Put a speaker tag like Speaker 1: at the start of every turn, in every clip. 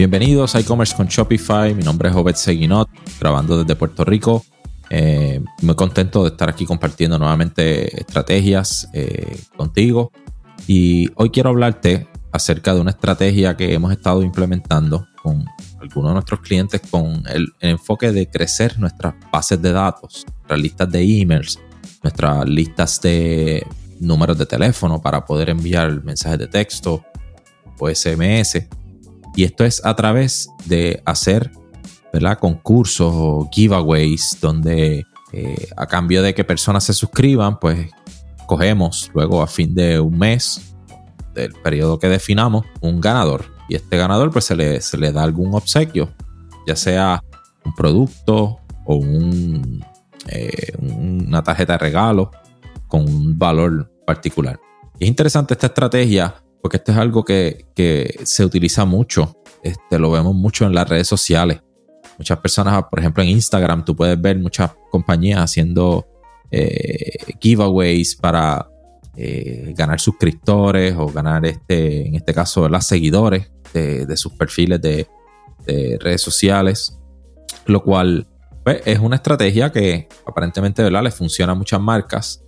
Speaker 1: Bienvenidos a e-commerce con Shopify. Mi nombre es Obed Seguinot, grabando desde Puerto Rico. Eh, muy contento de estar aquí compartiendo nuevamente estrategias eh, contigo. Y hoy quiero hablarte acerca de una estrategia que hemos estado implementando con algunos de nuestros clientes con el, enfoque de crecer nuestras bases de datos, nuestras listas de emails, nuestras listas de números de teléfono para poder enviar mensajes de texto o SMS. Y esto es a través de hacer ¿verdad? concursos o giveaways donde eh, a cambio de que personas se suscriban, pues cogemos luego a fin de un mes del periodo que definamos un ganador. Y este ganador pues se le, se le da algún obsequio, ya sea un producto o un, eh, una tarjeta de regalo con un valor particular. es interesante esta estrategia porque esto es algo que, se utiliza mucho, este, lo vemos mucho en las redes sociales. Muchas personas, por ejemplo, en Instagram, tú puedes ver muchas compañías haciendo eh, giveaways para eh, ganar suscriptores o ganar, este, en este caso, los seguidores de, sus perfiles de, redes sociales, lo cual pues, es una estrategia que aparentemente ¿verdad? le funciona a muchas marcas,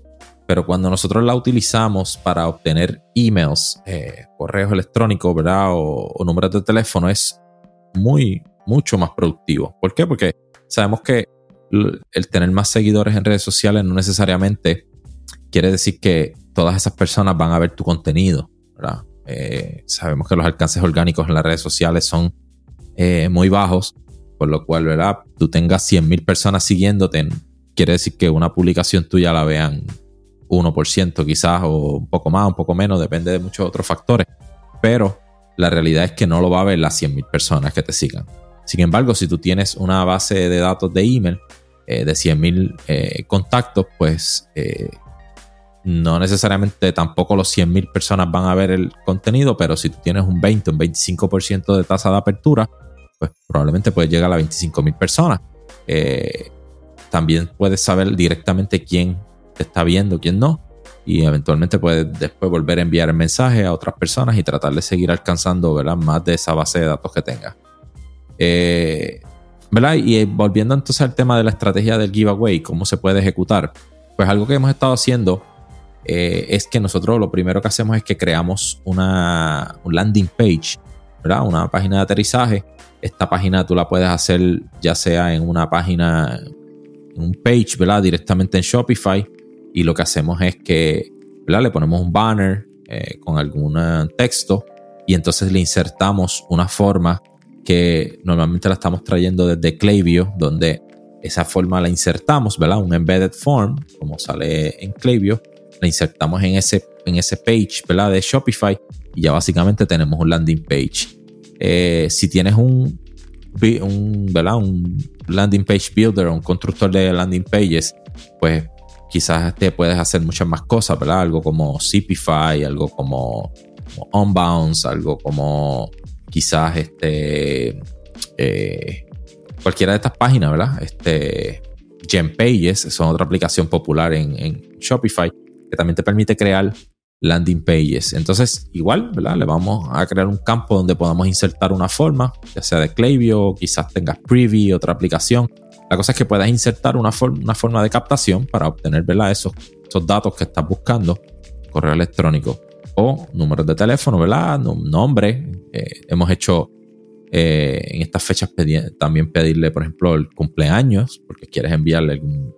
Speaker 1: pero cuando nosotros la utilizamos para obtener emails, eh, correos electrónicos ¿verdad? O, números de teléfono es muy, mucho más productivo. ¿Por qué? Porque sabemos que el tener más seguidores en redes sociales no necesariamente quiere decir que todas esas personas van a ver tu contenido, ¿verdad? Eh, sabemos que los alcances orgánicos en las redes sociales son eh, muy bajos, por lo cual, ¿verdad? Tú tengas 100.000 personas siguiéndote, quiere decir que una publicación tuya la vean 1% quizás, o un poco más, un poco menos, depende de muchos otros factores. Pero la realidad es que no lo va a ver las 100.000 personas que te sigan. Sin embargo, si tú tienes una base de datos de email eh, de 100.000 contactos, pues no necesariamente tampoco los 100.000 personas van a ver el contenido, pero si tú tienes un 20, un 25% de tasa de apertura, pues probablemente puedes llegar a 25.000 personas. Eh, también puedes saber directamente quién te está viendo, quién no. Y eventualmente puedes después volver a enviar el mensaje a otras personas y tratar de seguir alcanzando ¿verdad? más de esa base de datos que tengas. Eh, ¿verdad? Y volviendo entonces al tema de la estrategia del giveaway, cómo se puede ejecutar. Pues algo que hemos estado haciendo eh, es que nosotros lo primero que hacemos es que creamos una un landing page, ¿verdad? Una página de aterrizaje. Esta página tú la puedes hacer ya sea en una página, en un page, ¿verdad? Directamente en Shopify. Y lo que hacemos es que, ¿verdad? Le ponemos un banner eh, con algún texto y entonces le insertamos una forma que normalmente la estamos trayendo desde Klaviyo, donde esa forma la insertamos, ¿verdad? Un embedded form, como sale en Klaviyo, la insertamos en ese, en ese page ¿verdad? de Shopify y ya básicamente tenemos un landing page. Eh, si tienes un, un, ¿verdad? un landing page builder un constructor de landing pages, pues quizás te puedes hacer muchas más cosas, ¿verdad? Algo como Zipify, algo como, Unbounce, algo como quizás este eh, cualquiera de estas páginas, ¿verdad? Este Pages son otra aplicación popular en, Shopify que también te permite crear landing pages. Entonces, igual, ¿verdad? Le vamos a crear un campo donde podamos insertar una forma, ya sea de Klaviyo, quizás tengas Privy, otra aplicación. La cosa es que puedas insertar una, forma de captación para obtener, esos datos que estás buscando, correo electrónico o números de teléfono, ¿verdad? Nombre. Eh, hemos hecho eh, en estas fechas también pedirle, por ejemplo, el cumpleaños, porque quieres enviarle algún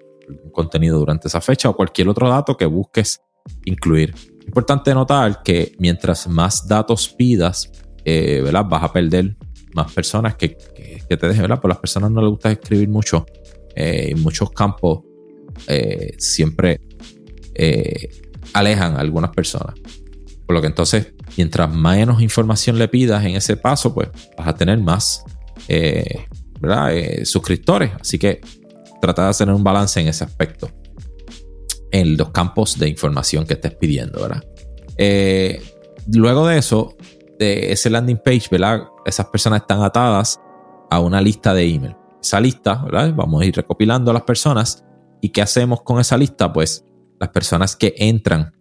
Speaker 1: contenido durante esa fecha o cualquier otro dato que busques incluir. Importante notar que mientras más datos pidas, eh, ¿verdad? vas a perder más personas que, te dejen, ¿verdad? Por las personas no les gusta escribir mucho. Eh, en muchos campos eh, siempre alejan a algunas personas. Por lo que entonces, mientras menos información le pidas en ese paso, pues vas a tener más ¿verdad? suscriptores. Así que trata de hacer un balance en ese aspecto. En los campos de información que estés pidiendo, ¿verdad? Eh, luego de eso, de ese landing page, ¿verdad? Esas personas están atadas a una lista de email. Esa lista, ¿verdad? Vamos a ir recopilando a las personas. ¿Y qué hacemos con esa lista? Pues las personas que entran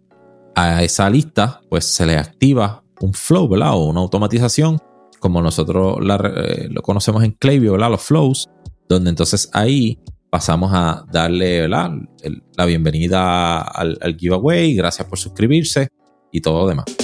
Speaker 1: a esa lista, pues se les activa un flow, ¿verdad? O una automatización como nosotros eh, lo conocemos en Klaviyo, ¿verdad? Los flows, donde entonces ahí pasamos a darle la bienvenida al, al giveaway, gracias por suscribirse y todo lo demás.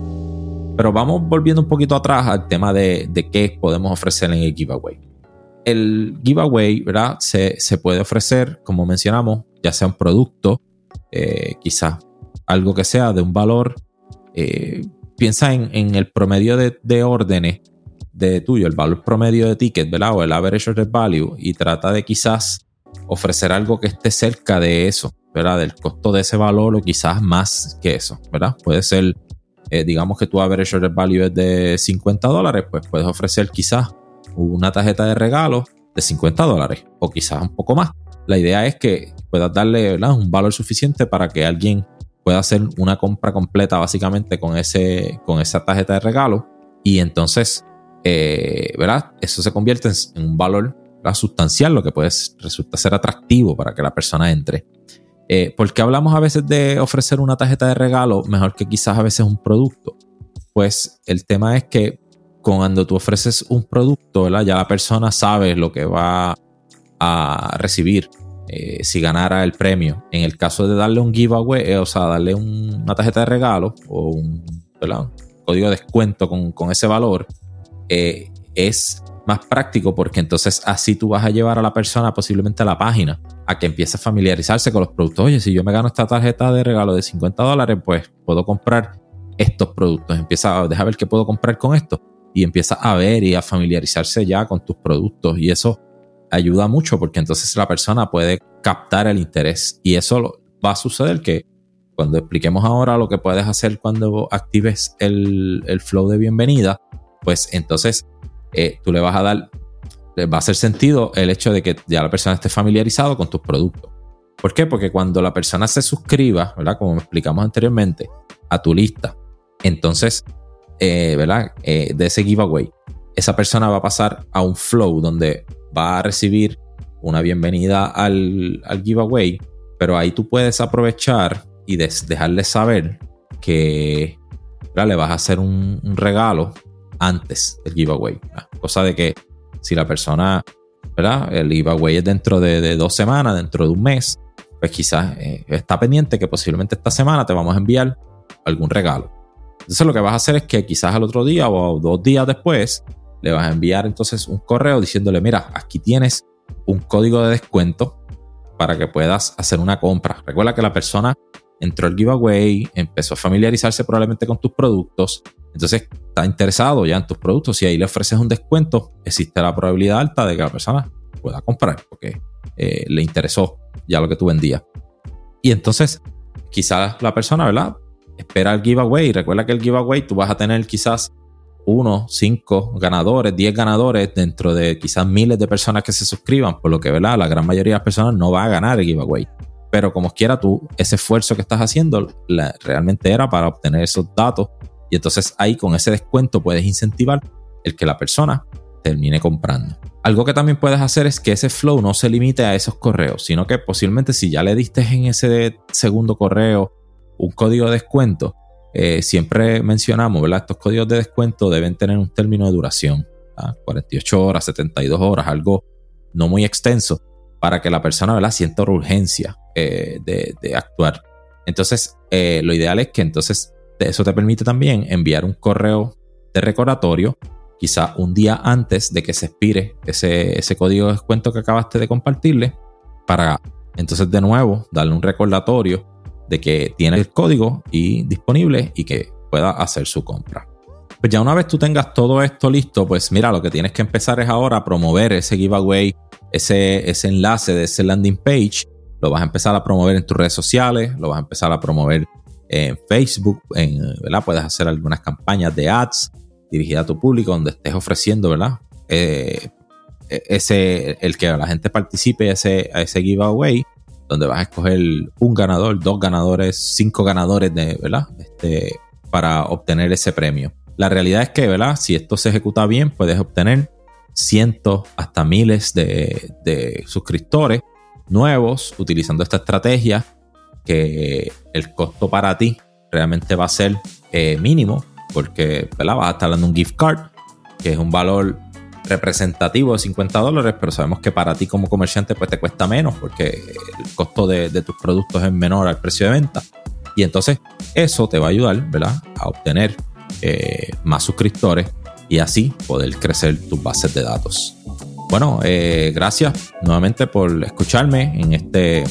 Speaker 1: Pero vamos volviendo un poquito atrás al tema de, qué podemos ofrecer en el giveaway. El giveaway, ¿verdad? Se, puede ofrecer, como mencionamos, ya sea un producto, eh, quizás algo que sea de un valor. Eh, piensa en, el promedio de, órdenes de tuyo, el valor promedio de ticket, ¿verdad? O el average order value, y trata de quizás ofrecer algo que esté cerca de eso, ¿verdad? Del costo de ese valor o quizás más que eso, ¿verdad? Puede ser eh, digamos que tu average order value es de 50 dólares, pues puedes ofrecer quizás una tarjeta de regalo de 50 dólares o quizás un poco más. La idea es que puedas darle un valor suficiente para que alguien pueda hacer una compra completa básicamente con, ese, con esa tarjeta de regalo y entonces, eh, ¿verdad? Eso se convierte en, un valor sustancial, lo que puede resultar ser atractivo para que la persona entre. Eh, ¿Por qué hablamos a veces de ofrecer una tarjeta de regalo mejor que quizás a veces un producto? Pues el tema es que cuando tú ofreces un producto, ya la persona sabe lo que va a recibir eh, si ganara el premio. En el caso de darle un giveaway, eh, o sea, darle una tarjeta de regalo o un, código de descuento con, con ese valor, es más práctico porque entonces así tú vas a llevar a la persona posiblemente a la página a que empiece a familiarizarse con los productos. Oye, si yo me gano esta tarjeta de regalo de 50 dólares, pues puedo comprar estos productos. Empieza a dejar ver qué puedo comprar con esto y empieza a ver y a familiarizarse ya con tus productos y eso ayuda mucho porque entonces la persona puede captar el interés y eso va a suceder que cuando expliquemos ahora lo que puedes hacer cuando actives el, el flow de bienvenida, pues entonces eh, tú le vas a dar, va a hacer sentido el hecho de que ya la persona esté familiarizado con tus productos. ¿Por qué? Porque cuando la persona se suscriba, ¿verdad? Como explicamos anteriormente, a tu lista, entonces, eh, ¿verdad? Eh, de ese giveaway, esa persona va a pasar a un flow donde va a recibir una bienvenida al, giveaway, pero ahí tú puedes aprovechar y dejarle saber que le vas a hacer un regalo antes del giveaway. Cosa de que si la persona, ¿verdad? El giveaway es dentro de, dos semanas, dentro de un mes, pues quizás eh, está pendiente que posiblemente esta semana te vamos a enviar algún regalo. Entonces lo que vas a hacer es que quizás al otro día o dos días después le vas a enviar entonces un correo diciéndole, mira, aquí tienes un código de descuento para que puedas hacer una compra. Recuerda que la persona entró al giveaway, empezó a familiarizarse probablemente con tus productos, entonces está interesado ya en tus productos y ahí le ofreces un descuento, existe la probabilidad alta de que la persona pueda comprar porque eh, le interesó ya lo que tú vendías. Y entonces quizás la persona, ¿verdad? Espera el giveaway. Recuerda que el giveaway tú vas a tener quizás uno, cinco ganadores, diez ganadores dentro de quizás miles de personas que se suscriban, por lo que, ¿verdad? La gran mayoría de las personas no va a ganar el giveaway. Pero como quiera tú, ese esfuerzo que estás haciendo realmente era para obtener esos datos y entonces ahí con ese descuento puedes incentivar el que la persona termine comprando. Algo que también puedes hacer es que ese flow no se limite a esos correos, sino que posiblemente si ya le diste en ese segundo correo un código de descuento, eh, siempre mencionamos, ¿verdad? Estos códigos de descuento deben tener un término de duración, 48 horas, 72 horas, algo no muy extenso, para que la persona ¿verdad? sienta urgencia eh, de, actuar. Entonces, eh, lo ideal es que entonces eso te permite también enviar un correo de recordatorio, quizá un día antes de que se expire ese, ese código de descuento que acabaste de compartirle, para entonces de nuevo darle un recordatorio de que tiene el código y disponible y que pueda hacer su compra. Pues ya una vez tú tengas todo esto listo, pues mira, lo que tienes que empezar es ahora a promover ese giveaway, ese, ese enlace de ese landing page. Lo vas a empezar a promover en tus redes sociales, lo vas a empezar a promover en Facebook, ¿verdad? Puedes hacer algunas campañas de ads dirigidas a tu público donde estés ofreciendo, ¿verdad? Eh, e, ese, el que la gente participe a ese, ese giveaway, donde vas a escoger un ganador, dos ganadores, cinco ganadores de, ¿verdad? Este, para obtener ese premio. La realidad es que, ¿verdad? Si esto se ejecuta bien, puedes obtener cientos hasta miles de, suscriptores nuevos utilizando esta estrategia que el costo para ti realmente va a ser eh, mínimo porque ¿verdad? vas a estar dando un gift card que es un valor representativo de 50 dólares, pero sabemos que para ti como comerciante pues te cuesta menos porque el costo de, tus productos es menor al precio de venta. Y entonces eso te va a ayudar ¿verdad? a obtener eh, más suscriptores y así poder crecer tus bases de datos. Bueno, eh, gracias nuevamente por escucharme en este,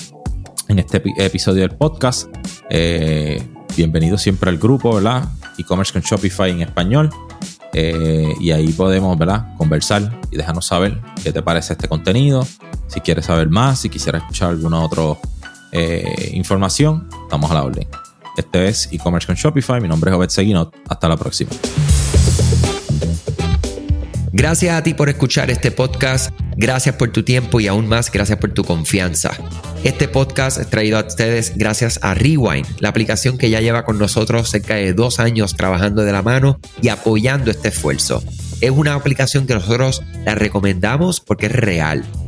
Speaker 1: en este episodio del podcast. Eh, bienvenido siempre al grupo, ¿verdad? E-commerce con Shopify en español. Eh, y ahí podemos ¿verdad? conversar y dejarnos saber qué te parece este contenido. Si quieres saber más, si quisieras escuchar alguna otra información, estamos a la orden. Este es e-commerce con Shopify. Mi nombre es Obed Seguinot. Hasta la próxima.
Speaker 2: Gracias a ti por escuchar este podcast, gracias por tu tiempo y aún más gracias por tu confianza. Este podcast es traído a ustedes gracias a Rewind, la aplicación que ya lleva con nosotros cerca de dos años trabajando de la mano y apoyando este esfuerzo. Es una aplicación que nosotros la recomendamos porque es real.